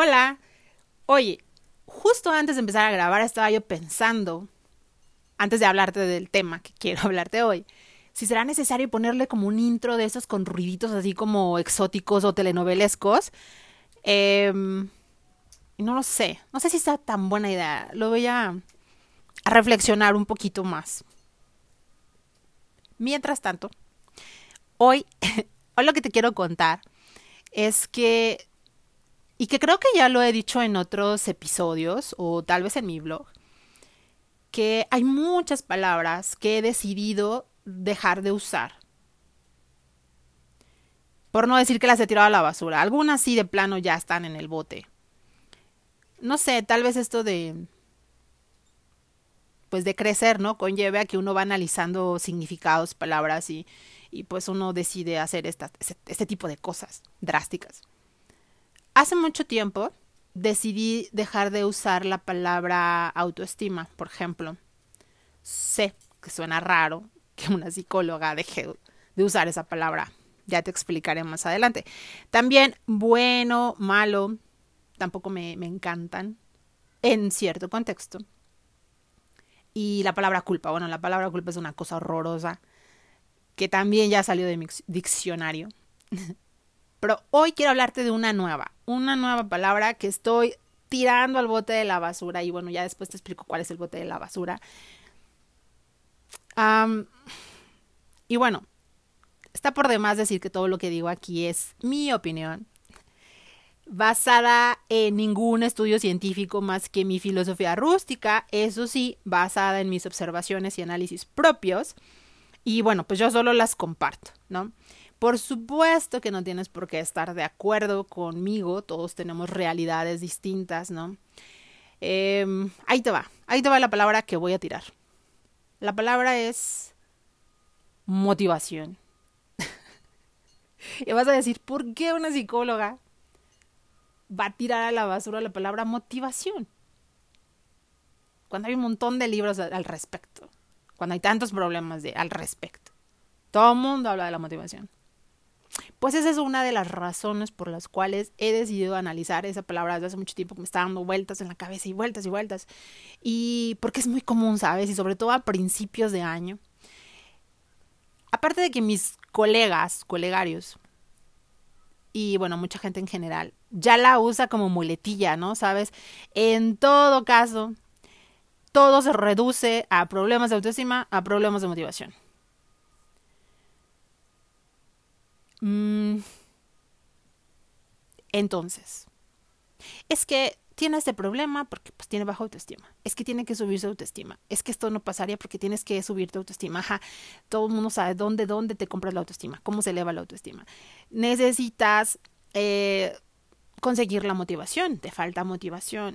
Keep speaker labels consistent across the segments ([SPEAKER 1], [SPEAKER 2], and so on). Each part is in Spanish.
[SPEAKER 1] Hola. Oye, justo antes de empezar a grabar estaba yo pensando, antes de hablarte del tema que quiero hablarte hoy, si será necesario ponerle como un intro de esos con ruiditos así como exóticos o telenovelescos. Eh, no lo sé, no sé si está tan buena idea. Lo voy a, a reflexionar un poquito más. Mientras tanto, hoy, hoy lo que te quiero contar es que, y que creo que ya lo he dicho en otros episodios o tal vez en mi blog, que hay muchas palabras que he decidido dejar de usar. Por no decir que las he tirado a la basura. Algunas sí de plano ya están en el bote. No sé, tal vez esto de pues de crecer, ¿no? Conlleve a que uno va analizando significados, palabras y, y pues uno decide hacer esta, este tipo de cosas drásticas. Hace mucho tiempo decidí dejar de usar la palabra autoestima, por ejemplo. Sé que suena raro que una psicóloga deje de usar esa palabra. Ya te explicaré más adelante. También bueno, malo, tampoco me, me encantan en cierto contexto. Y la palabra culpa, bueno, la palabra culpa es una cosa horrorosa que también ya salió de mi diccionario. Pero hoy quiero hablarte de una nueva, una nueva palabra que estoy tirando al bote de la basura y bueno, ya después te explico cuál es el bote de la basura. y bueno, está por demás decir que todo lo que digo aquí es mi opinión, basada en ningún estudio científico más que mi filosofía rústica, eso sí, basada en mis observaciones y análisis propios. Y bueno, pues yo solo las comparto, ¿no? Por supuesto que no tienes por qué estar de acuerdo conmigo, todos tenemos realidades distintas, ¿no? Em, ahí te va, ahí te va la palabra que voy a tirar. La palabra es motivación. y vas a decir, ¿por qué una psicóloga va a tirar a la basura la palabra motivación? Cuando hay un montón de libros al respecto, cuando hay tantos problemas de, al respecto. Todo el mundo habla de la motivación. Pues esa es una de las razones por las cuales he decidido analizar esa palabra desde hace mucho tiempo que me está dando vueltas en la cabeza y vueltas y vueltas. Y porque es muy común, ¿sabes? Y sobre todo a principios de año. Aparte de que mis colegas, colegarios, y bueno, mucha gente en general, ya la usa como muletilla, ¿no? ¿Sabes? En todo caso, todo se reduce a problemas de autoestima, a problemas de motivación. Entonces, es que tiene este problema porque pues tiene baja autoestima. Es que tiene que subir su autoestima. Es que esto no pasaría porque tienes que subir tu autoestima. Ajá, todo el mundo sabe dónde, dónde te compras la autoestima, cómo se eleva la autoestima. Necesitas eh, conseguir la motivación, te falta motivación.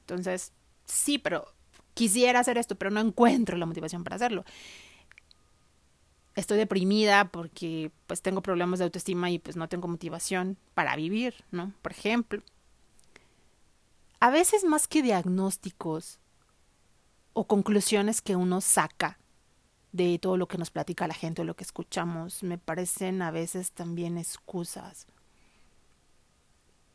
[SPEAKER 1] Entonces, sí, pero quisiera hacer esto, pero no encuentro la motivación para hacerlo estoy deprimida porque pues tengo problemas de autoestima y pues no tengo motivación para vivir, ¿no? Por ejemplo. A veces más que diagnósticos o conclusiones que uno saca de todo lo que nos platica la gente o lo que escuchamos, me parecen a veces también excusas.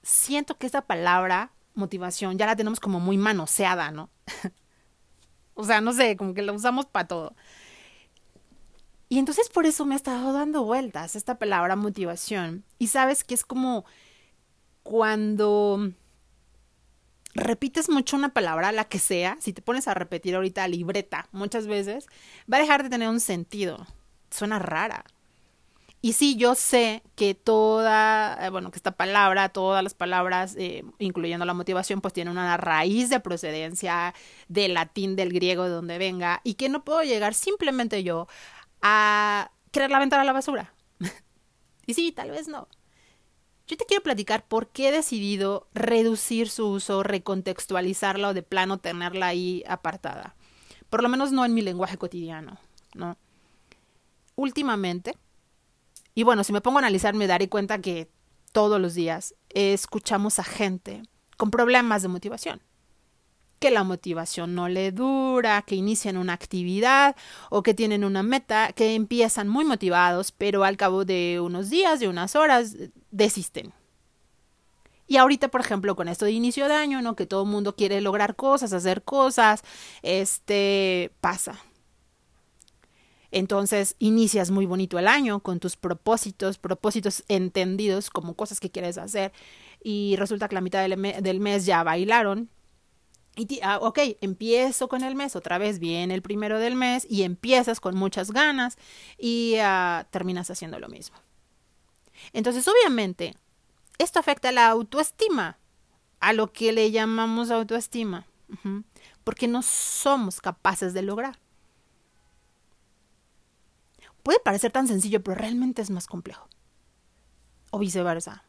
[SPEAKER 1] Siento que esa palabra motivación ya la tenemos como muy manoseada, ¿no? o sea, no sé, como que la usamos para todo. Y entonces por eso me ha estado dando vueltas esta palabra motivación. Y sabes que es como cuando repites mucho una palabra, la que sea, si te pones a repetir ahorita libreta muchas veces, va a dejar de tener un sentido. Suena rara. Y sí, yo sé que toda, eh, bueno, que esta palabra, todas las palabras, eh, incluyendo la motivación, pues tienen una raíz de procedencia del latín, del griego, de donde venga, y que no puedo llegar simplemente yo a querer la a la basura. y sí, tal vez no. Yo te quiero platicar por qué he decidido reducir su uso, recontextualizarla o de plano tenerla ahí apartada. Por lo menos no en mi lenguaje cotidiano, ¿no? Últimamente, y bueno, si me pongo a analizar me daré cuenta que todos los días escuchamos a gente con problemas de motivación que la motivación no le dura, que inician una actividad o que tienen una meta, que empiezan muy motivados, pero al cabo de unos días, de unas horas, desisten. Y ahorita, por ejemplo, con esto de inicio de año, ¿no? Que todo el mundo quiere lograr cosas, hacer cosas, este pasa. Entonces, inicias muy bonito el año con tus propósitos, propósitos entendidos como cosas que quieres hacer. Y resulta que la mitad del, mes ya bailaron, y ah, ok, empiezo con el mes, otra vez viene el primero del mes y empiezas con muchas ganas y uh, terminas haciendo lo mismo. Entonces, obviamente, esto afecta a la autoestima, a lo que le llamamos autoestima, porque no somos capaces de lograr. Puede parecer tan sencillo, pero realmente es más complejo. O viceversa.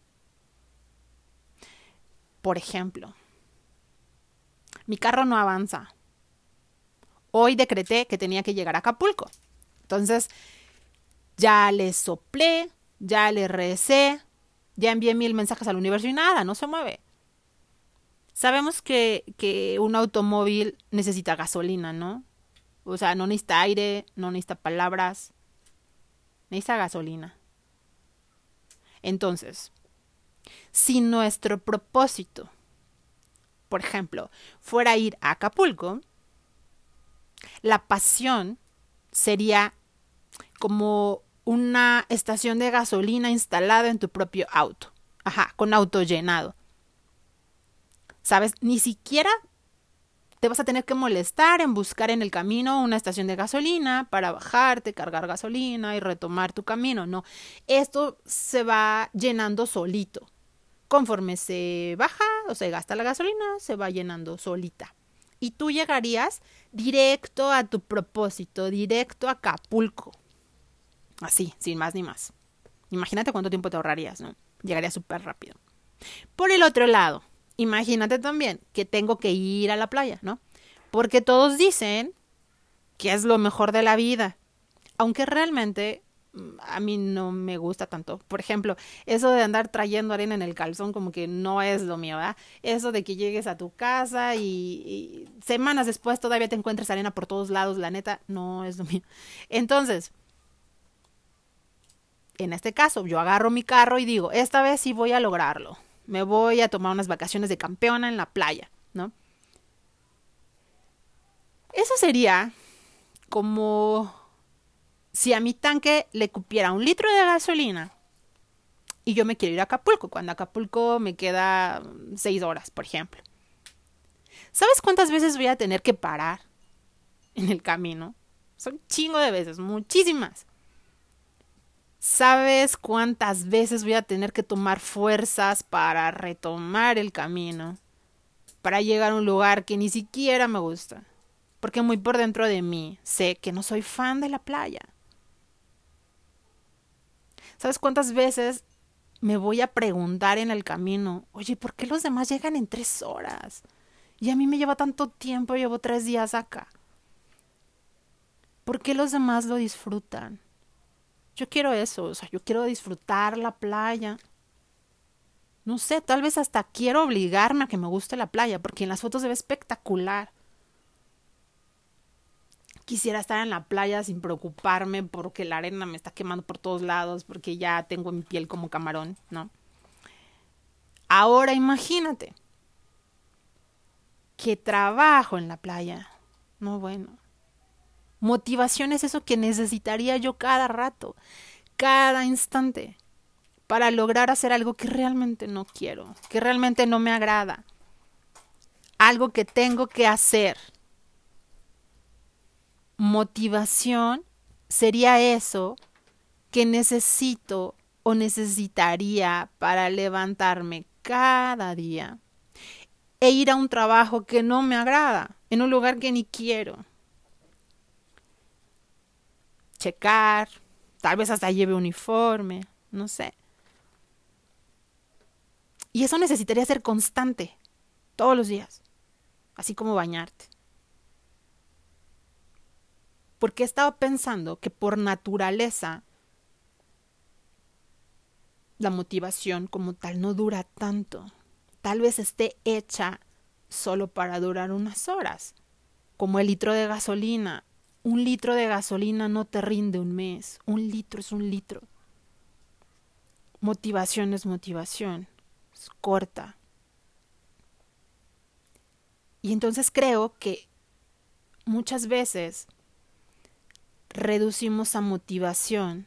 [SPEAKER 1] Por ejemplo, mi carro no avanza. Hoy decreté que tenía que llegar a Acapulco. Entonces, ya le soplé, ya le recé, ya envié mil mensajes al universo y nada, no se mueve. Sabemos que, que un automóvil necesita gasolina, ¿no? O sea, no necesita aire, no necesita palabras, necesita gasolina. Entonces, si nuestro propósito, por ejemplo, fuera ir a Acapulco, la pasión sería como una estación de gasolina instalada en tu propio auto. Ajá, con auto llenado. ¿Sabes? Ni siquiera te vas a tener que molestar en buscar en el camino una estación de gasolina para bajarte, cargar gasolina y retomar tu camino. No, esto se va llenando solito. Conforme se baja o se gasta la gasolina, se va llenando solita. Y tú llegarías directo a tu propósito, directo a Acapulco. Así, sin más ni más. Imagínate cuánto tiempo te ahorrarías, ¿no? Llegaría súper rápido. Por el otro lado, imagínate también que tengo que ir a la playa, ¿no? Porque todos dicen que es lo mejor de la vida. Aunque realmente a mí no me gusta tanto. Por ejemplo, eso de andar trayendo arena en el calzón como que no es lo mío, ¿verdad? Eso de que llegues a tu casa y, y semanas después todavía te encuentres arena por todos lados, la neta, no es lo mío. Entonces, en este caso, yo agarro mi carro y digo, esta vez sí voy a lograrlo. Me voy a tomar unas vacaciones de campeona en la playa, ¿no? Eso sería como si a mi tanque le cupiera un litro de gasolina y yo me quiero ir a Acapulco, cuando Acapulco me queda seis horas, por ejemplo. ¿Sabes cuántas veces voy a tener que parar en el camino? Son chingo de veces, muchísimas. ¿Sabes cuántas veces voy a tener que tomar fuerzas para retomar el camino? Para llegar a un lugar que ni siquiera me gusta. Porque muy por dentro de mí sé que no soy fan de la playa. ¿Sabes cuántas veces me voy a preguntar en el camino, oye, ¿por qué los demás llegan en tres horas? Y a mí me lleva tanto tiempo, llevo tres días acá. ¿Por qué los demás lo disfrutan? Yo quiero eso, o sea, yo quiero disfrutar la playa. No sé, tal vez hasta quiero obligarme a que me guste la playa, porque en las fotos se ve espectacular. Quisiera estar en la playa sin preocuparme porque la arena me está quemando por todos lados, porque ya tengo mi piel como camarón, ¿no? Ahora imagínate que trabajo en la playa. No, bueno. Motivación es eso que necesitaría yo cada rato, cada instante, para lograr hacer algo que realmente no quiero, que realmente no me agrada, algo que tengo que hacer. Motivación sería eso que necesito o necesitaría para levantarme cada día e ir a un trabajo que no me agrada, en un lugar que ni quiero checar, tal vez hasta lleve uniforme, no sé. Y eso necesitaría ser constante, todos los días, así como bañarte. Porque he estado pensando que por naturaleza la motivación como tal no dura tanto. Tal vez esté hecha solo para durar unas horas, como el litro de gasolina un litro de gasolina no te rinde un mes. Un litro es un litro. Motivación es motivación. menos corta. Y entonces creo que muchas veces reducimos a motivación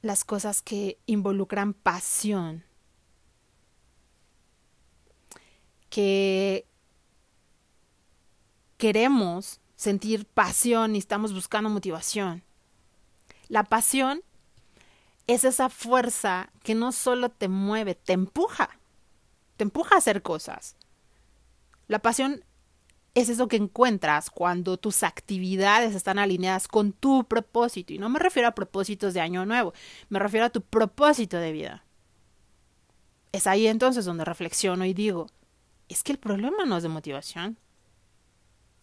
[SPEAKER 1] las cosas que involucran pasión, que queremos sentir pasión y estamos buscando motivación. La pasión es esa fuerza que no solo te mueve, te empuja, te empuja a hacer cosas. La pasión es eso que encuentras cuando tus actividades están alineadas con tu propósito. Y no me refiero a propósitos de año nuevo, me refiero a tu propósito de vida. Es ahí entonces donde reflexiono y digo, es que el problema no es de motivación.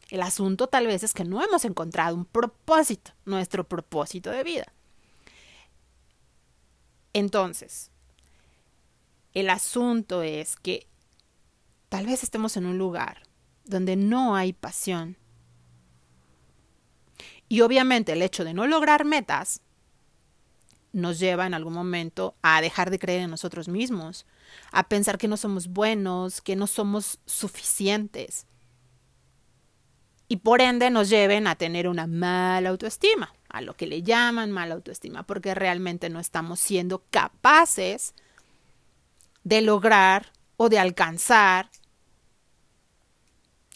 [SPEAKER 1] El asunto tal vez es que no hemos encontrado un propósito, nuestro propósito de vida. Entonces, el asunto es que tal vez estemos en un lugar donde no hay pasión. Y obviamente el hecho de no lograr metas nos lleva en algún momento a dejar de creer en nosotros mismos, a pensar que no somos buenos, que no somos suficientes. Y por ende nos lleven a tener una mala autoestima, a lo que le llaman mala autoestima, porque realmente no estamos siendo capaces de lograr o de alcanzar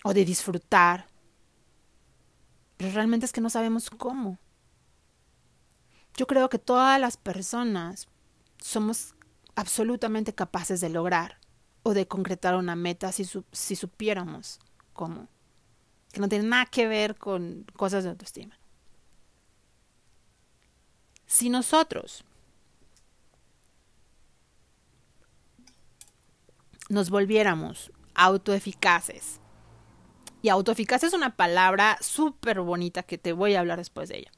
[SPEAKER 1] o de disfrutar. Pero realmente es que no sabemos cómo. Yo creo que todas las personas somos absolutamente capaces de lograr o de concretar una meta si, supiéramos cómo. Que no tiene nada que ver con cosas de autoestima. Si nosotros nos volviéramos autoeficaces y autoeficaz es una palabra súper bonita que te voy a hablar después de ella.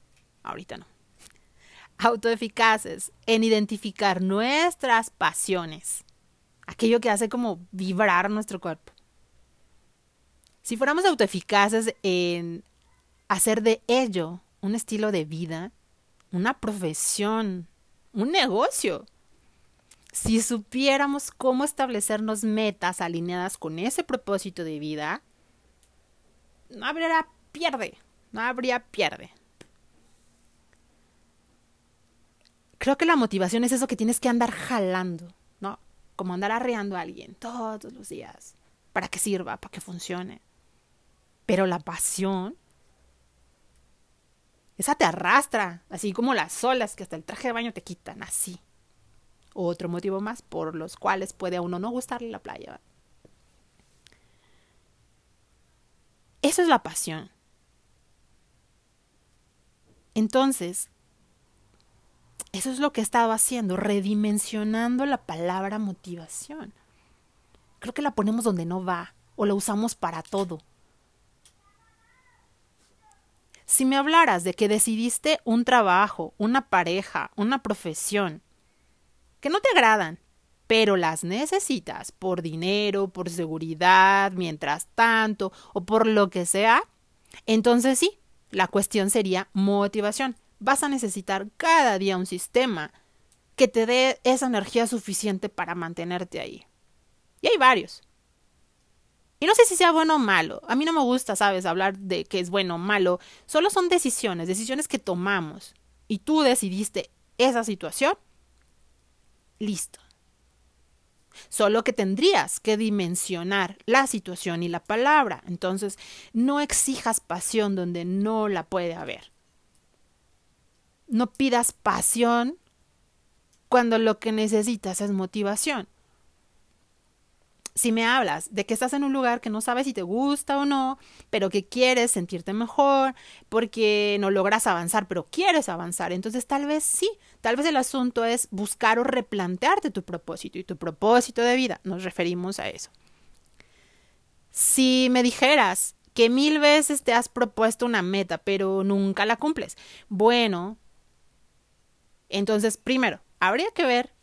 [SPEAKER 1] Ahorita no. Autoeficaces en identificar nuestras pasiones. Aquello que hace como vibrar nuestro cuerpo. Si fuéramos autoeficaces en hacer de ello un estilo de vida, una profesión, un negocio, si supiéramos cómo establecernos metas alineadas con ese propósito de vida, no habría pierde, no habría pierde. Creo que la motivación es eso que tienes que andar jalando, ¿no? Como andar arreando a alguien todos los días para que sirva, para que funcione. Pero la pasión, esa te arrastra, así como las olas que hasta el traje de baño te quitan, así. Otro motivo más por los cuales puede a uno no gustarle la playa. Eso es la pasión. Entonces, eso es lo que he estado haciendo, redimensionando la palabra motivación. Creo que la ponemos donde no va o la usamos para todo. Si me hablaras de que decidiste un trabajo, una pareja, una profesión, que no te agradan, pero las necesitas por dinero, por seguridad, mientras tanto, o por lo que sea, entonces sí, la cuestión sería motivación. Vas a necesitar cada día un sistema que te dé esa energía suficiente para mantenerte ahí. Y hay varios. Y no sé si sea bueno o malo. A mí no me gusta, sabes, hablar de que es bueno o malo. Solo son decisiones, decisiones que tomamos. Y tú decidiste esa situación. Listo. Solo que tendrías que dimensionar la situación y la palabra. Entonces, no exijas pasión donde no la puede haber. No pidas pasión cuando lo que necesitas es motivación si me hablas de que estás en un lugar que no sabes si te gusta o no, pero que quieres sentirte mejor, porque no logras avanzar, pero quieres avanzar, entonces tal vez sí, tal vez el asunto es buscar o replantearte tu propósito y tu propósito de vida, nos referimos a eso. Si me dijeras que mil veces te has propuesto una meta, pero nunca la cumples, bueno, entonces primero, habría que ver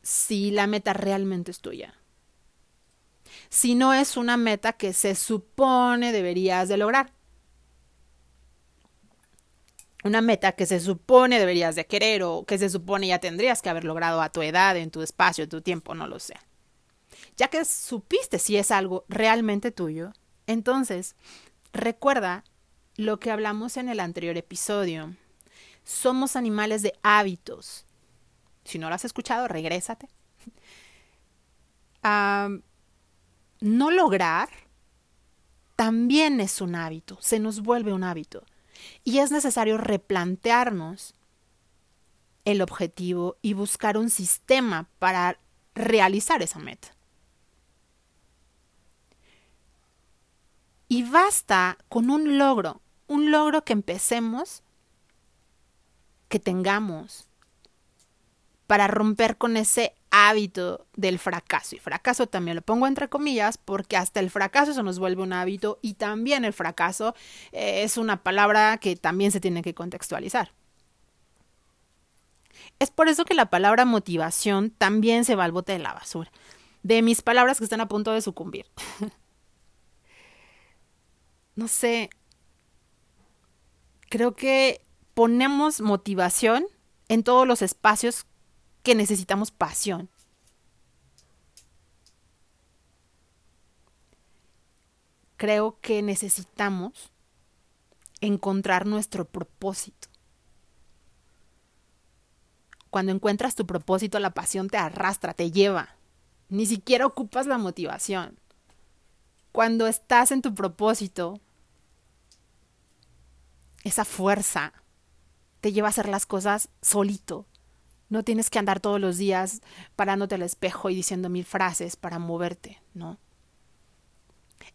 [SPEAKER 1] si la meta realmente es tuya si no es una meta que se supone deberías de lograr. una meta que se supone deberías de querer o que se supone ya tendrías que haber logrado a tu edad, en tu espacio, en tu tiempo, no lo sé. Ya que supiste si es algo realmente tuyo, entonces recuerda lo que hablamos en el anterior episodio. Somos animales de hábitos. Si no lo has escuchado, regrésate. No lograr también es un hábito, se nos vuelve un hábito. Y es necesario replantearnos el objetivo y buscar un sistema para realizar esa meta. Y basta con un logro, un logro que empecemos, que tengamos, para romper con ese hábito del fracaso. Y fracaso también lo pongo entre comillas porque hasta el fracaso se nos vuelve un hábito y también el fracaso eh, es una palabra que también se tiene que contextualizar. Es por eso que la palabra motivación también se va al bote de la basura. De mis palabras que están a punto de sucumbir. no sé. Creo que ponemos motivación en todos los espacios que necesitamos pasión. Creo que necesitamos encontrar nuestro propósito. Cuando encuentras tu propósito, la pasión te arrastra, te lleva. Ni siquiera ocupas la motivación. Cuando estás en tu propósito, esa fuerza te lleva a hacer las cosas solito, no tienes que andar todos los días parándote al espejo y diciendo mil frases para moverte, ¿no?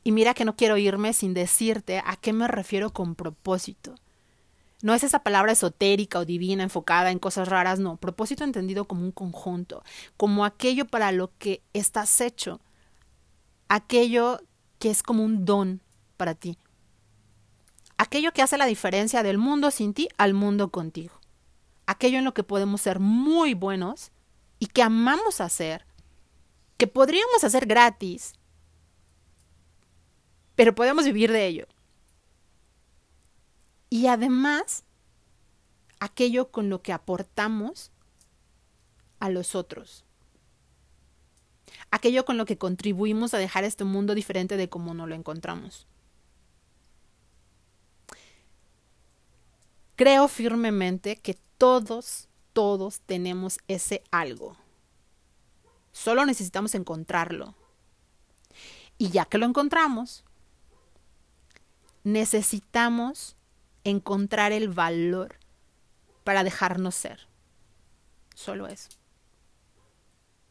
[SPEAKER 1] Y mira que no quiero irme sin decirte a qué me refiero con propósito. No es esa palabra esotérica o divina enfocada en cosas raras, no. Propósito entendido como un conjunto, como aquello para lo que estás hecho, aquello que es como un don para ti, aquello que hace la diferencia del mundo sin ti al mundo contigo aquello en lo que podemos ser muy buenos y que amamos hacer, que podríamos hacer gratis, pero podemos vivir de ello. Y además, aquello con lo que aportamos a los otros. Aquello con lo que contribuimos a dejar este mundo diferente de como no lo encontramos. Creo firmemente que todos, todos tenemos ese algo. Solo necesitamos encontrarlo. Y ya que lo encontramos, necesitamos encontrar el valor para dejarnos ser. Solo eso.